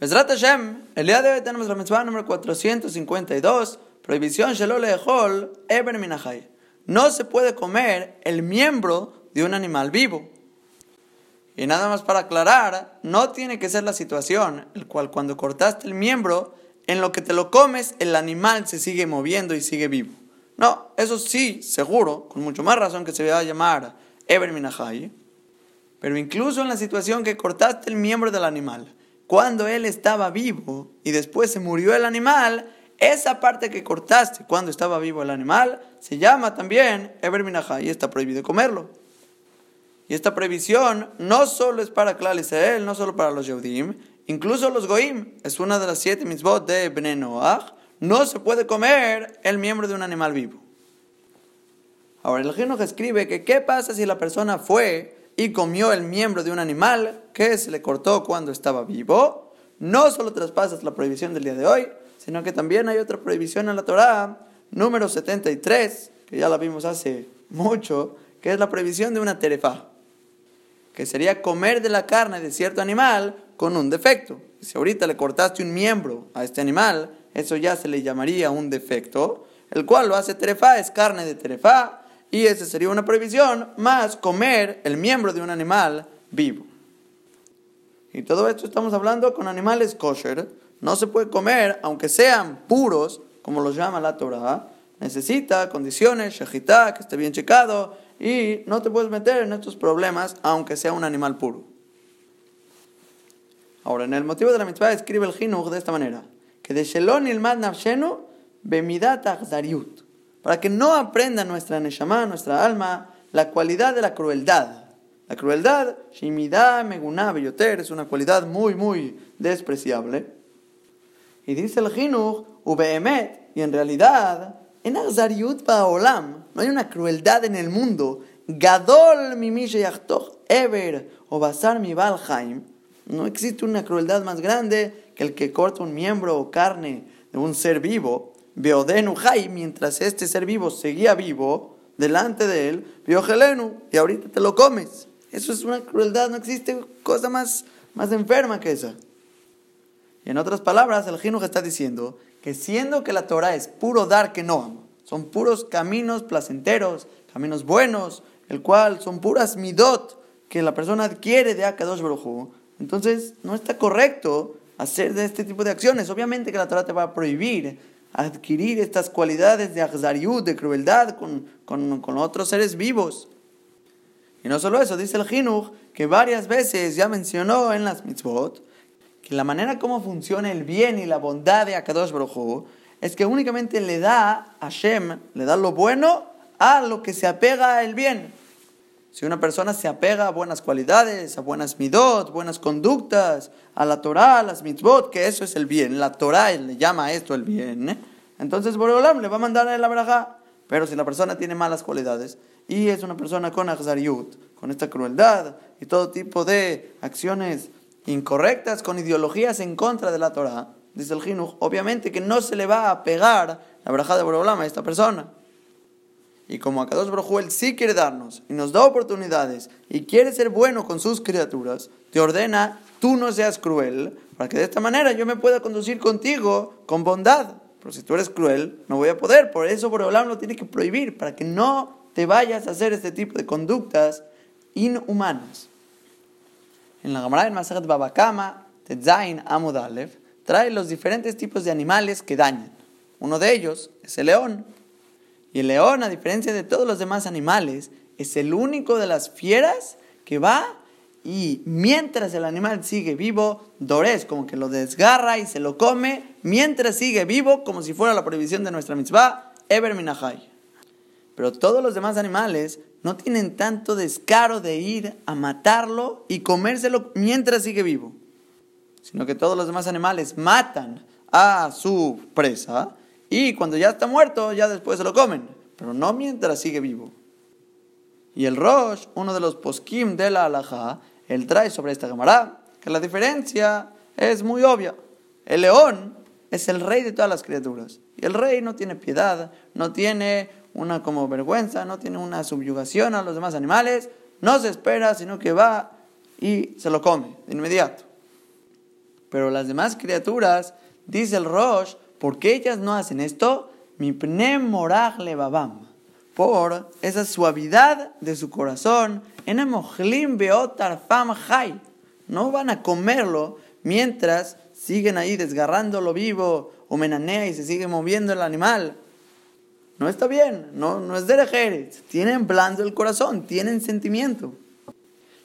Besrat Hashem, el día de hoy tenemos la mitzvah número 452, prohibición Shalom Lehol Eber Minachai. No se puede comer el miembro de un animal vivo. Y nada más para aclarar, no tiene que ser la situación, el cual cuando cortaste el miembro, en lo que te lo comes, el animal se sigue moviendo y sigue vivo. No, eso sí, seguro, con mucho más razón que se va a llamar Eber Minachai. Pero incluso en la situación que cortaste el miembro del animal, cuando él estaba vivo y después se murió el animal, esa parte que cortaste cuando estaba vivo el animal se llama también Eber y está prohibido comerlo. Y esta prohibición no solo es para Klal Israel, no solo para los Yehudim, incluso los Goim, es una de las siete mitzvot de Bnei Noach, no se puede comer el miembro de un animal vivo. Ahora el Ginoch escribe que qué pasa si la persona fue y comió el miembro de un animal que se le cortó cuando estaba vivo, no solo traspasas la prohibición del día de hoy, sino que también hay otra prohibición en la Torá, número 73, que ya la vimos hace mucho, que es la prohibición de una terefa, que sería comer de la carne de cierto animal con un defecto. Si ahorita le cortaste un miembro a este animal, eso ya se le llamaría un defecto, el cual lo hace terefa, es carne de terefa, y esa sería una prohibición, más comer el miembro de un animal vivo. Y todo esto estamos hablando con animales kosher. No se puede comer, aunque sean puros, como los llama la Torah. Necesita condiciones, shahitá, que esté bien checado, y no te puedes meter en estos problemas, aunque sea un animal puro. Ahora, en el motivo de la mitzvah escribe el Jinuch de esta manera: que de Shelon ilmad nafshenu bemidat para que no aprenda nuestra neshama, nuestra alma, la cualidad de la crueldad. La crueldad, Shimida Meguná Beyoter, es una cualidad muy, muy despreciable. Y dice el Jinuch, Ubeemet, y en realidad, en Azariut Baolam, no hay una crueldad en el mundo. Gadol Mimish Ever, o Basar Mi no existe una crueldad más grande que el que corta un miembro o carne de un ser vivo Beodenu Jai, mientras este ser vivo seguía vivo, delante de él, Biogelenu, y ahorita te lo comes. Eso es una crueldad, no existe cosa más, más enferma que esa. Y en otras palabras, el Jinuj está diciendo que siendo que la Torah es puro dar que no, son puros caminos placenteros, caminos buenos, el cual son puras midot que la persona adquiere de Akadosh Baruj entonces no está correcto hacer de este tipo de acciones. Obviamente que la Torah te va a prohibir adquirir estas cualidades de Achzariut, de crueldad con, con, con, otros seres vivos. Y no solo eso, dice el Jinuch, que varias veces ya mencionó en las mitzvot, que la manera como funciona el bien y la bondad de Akadosh Baruj es que únicamente le da a Hashem, le da lo bueno a lo que se apega al bien. Si una persona se apega a buenas cualidades, a buenas midot, buenas conductas, a la Torah, a las mitzvot, que eso es el bien, la Torah le llama a esto el bien, ¿eh? entonces Boreolam le va a mandar a la braja. Pero si la persona tiene malas cualidades y es una persona con achzariut, con esta crueldad y todo tipo de acciones incorrectas, con ideologías en contra de la Torah, dice el Jinuj, obviamente que no se le va a pegar la braja de Boreolam a esta persona. Y como Akadosh él sí quiere darnos y nos da oportunidades y quiere ser bueno con sus criaturas, te ordena, tú no seas cruel, para que de esta manera yo me pueda conducir contigo con bondad. Pero si tú eres cruel, no voy a poder. Por eso Boreolam lo tiene que prohibir, para que no te vayas a hacer este tipo de conductas inhumanas. En la Gemara en Masajet Babakama, Tetzain Amud trae los diferentes tipos de animales que dañan. Uno de ellos es el león. Y el león, a diferencia de todos los demás animales, es el único de las fieras que va y mientras el animal sigue vivo, Dores como que lo desgarra y se lo come, mientras sigue vivo, como si fuera la prohibición de nuestra mitzvah, Eber Minahai. Pero todos los demás animales no tienen tanto descaro de ir a matarlo y comérselo mientras sigue vivo, sino que todos los demás animales matan a su presa y cuando ya está muerto, ya después se lo comen, pero no mientras sigue vivo. Y el Rosh, uno de los poskim de la Alajá, él trae sobre esta Gemara que la diferencia es muy obvia. El león es el rey de todas las criaturas. Y el rey no tiene piedad, no tiene una como vergüenza, no tiene una subyugación a los demás animales, no se espera, sino que va y se lo come de inmediato. Pero las demás criaturas, dice el Rosh, ¿por qué ellas no hacen esto? Mi moraj babam. Por esa suavidad de su corazón, en beotar fam No van a comerlo mientras siguen ahí desgarrándolo vivo o menanea y se sigue moviendo el animal. No está bien, no, no es de. Tienen blando el corazón, tienen sentimiento.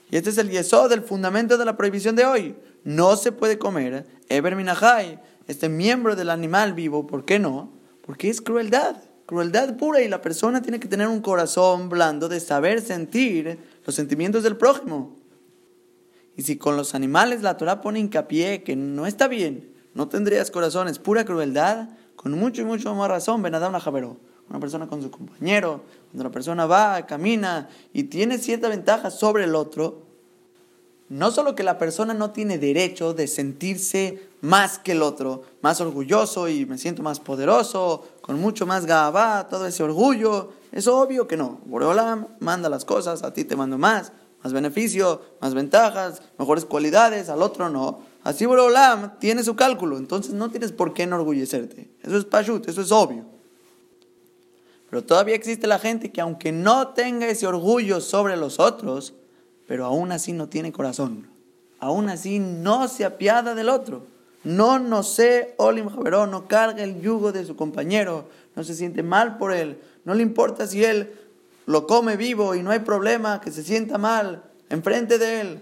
Y este es el yeso del fundamento de la prohibición de hoy. No se puede comer Eber Minahai, este miembro del animal vivo. ¿Por qué no? Porque es crueldad, crueldad pura y la persona tiene que tener un corazón blando de saber sentir los sentimientos del prójimo. Y si con los animales la Torah pone hincapié que no está bien, no tendrías corazón, es pura crueldad, con mucho y mucho más razón, Benadam Javeró una persona con su compañero, cuando la persona va, camina y tiene cierta ventaja sobre el otro, no solo que la persona no tiene derecho de sentirse más que el otro, más orgulloso y me siento más poderoso, con mucho más gabá, todo ese orgullo, es obvio que no. Boreolam manda las cosas, a ti te mando más, más beneficio, más ventajas, mejores cualidades, al otro no. Así Boreolam tiene su cálculo, entonces no tienes por qué enorgullecerte. Eso es pashut, eso es obvio. Pero todavía existe la gente que aunque no tenga ese orgullo sobre los otros, pero aún así no tiene corazón. Aún así no se apiada del otro. No, no sé, Olim Javerón, no carga el yugo de su compañero, no se siente mal por él, no le importa si él lo come vivo y no hay problema, que se sienta mal enfrente de él.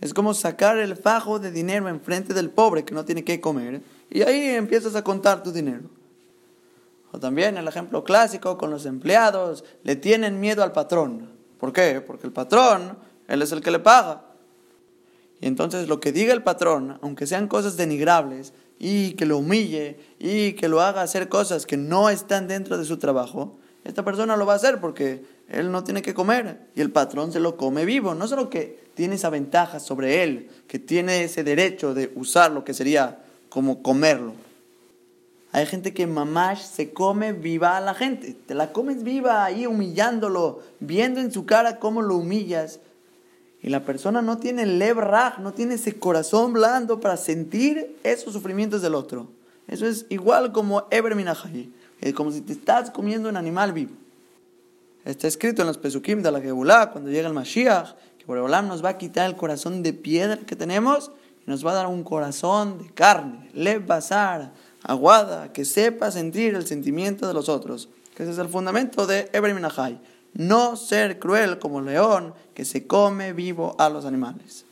Es como sacar el fajo de dinero enfrente del pobre que no tiene que comer y ahí empiezas a contar tu dinero. O también el ejemplo clásico con los empleados, le tienen miedo al patrón. ¿Por qué? Porque el patrón, él es el que le paga. Y entonces lo que diga el patrón, aunque sean cosas denigrables, y que lo humille, y que lo haga hacer cosas que no están dentro de su trabajo, esta persona lo va a hacer porque él no tiene que comer y el patrón se lo come vivo. No solo que tiene esa ventaja sobre él, que tiene ese derecho de usar lo que sería como comerlo, hay gente que mamash se come viva a la gente. Te la comes viva ahí humillándolo, viendo en su cara cómo lo humillas. Y la persona no tiene lev no tiene ese corazón blando para sentir esos sufrimientos del otro. Eso es igual como Eber Es como si te estás comiendo un animal vivo. Está escrito en los Pesukim de la Gebulá, cuando llega el Mashiach, que Boreolam nos va a quitar el corazón de piedra que tenemos y nos va a dar un corazón de carne, lev basar aguada, que sepa sentir el sentimiento de los otros. Que ese es el fundamento de Eber No ser cruel como el león que se come vivo a los animales.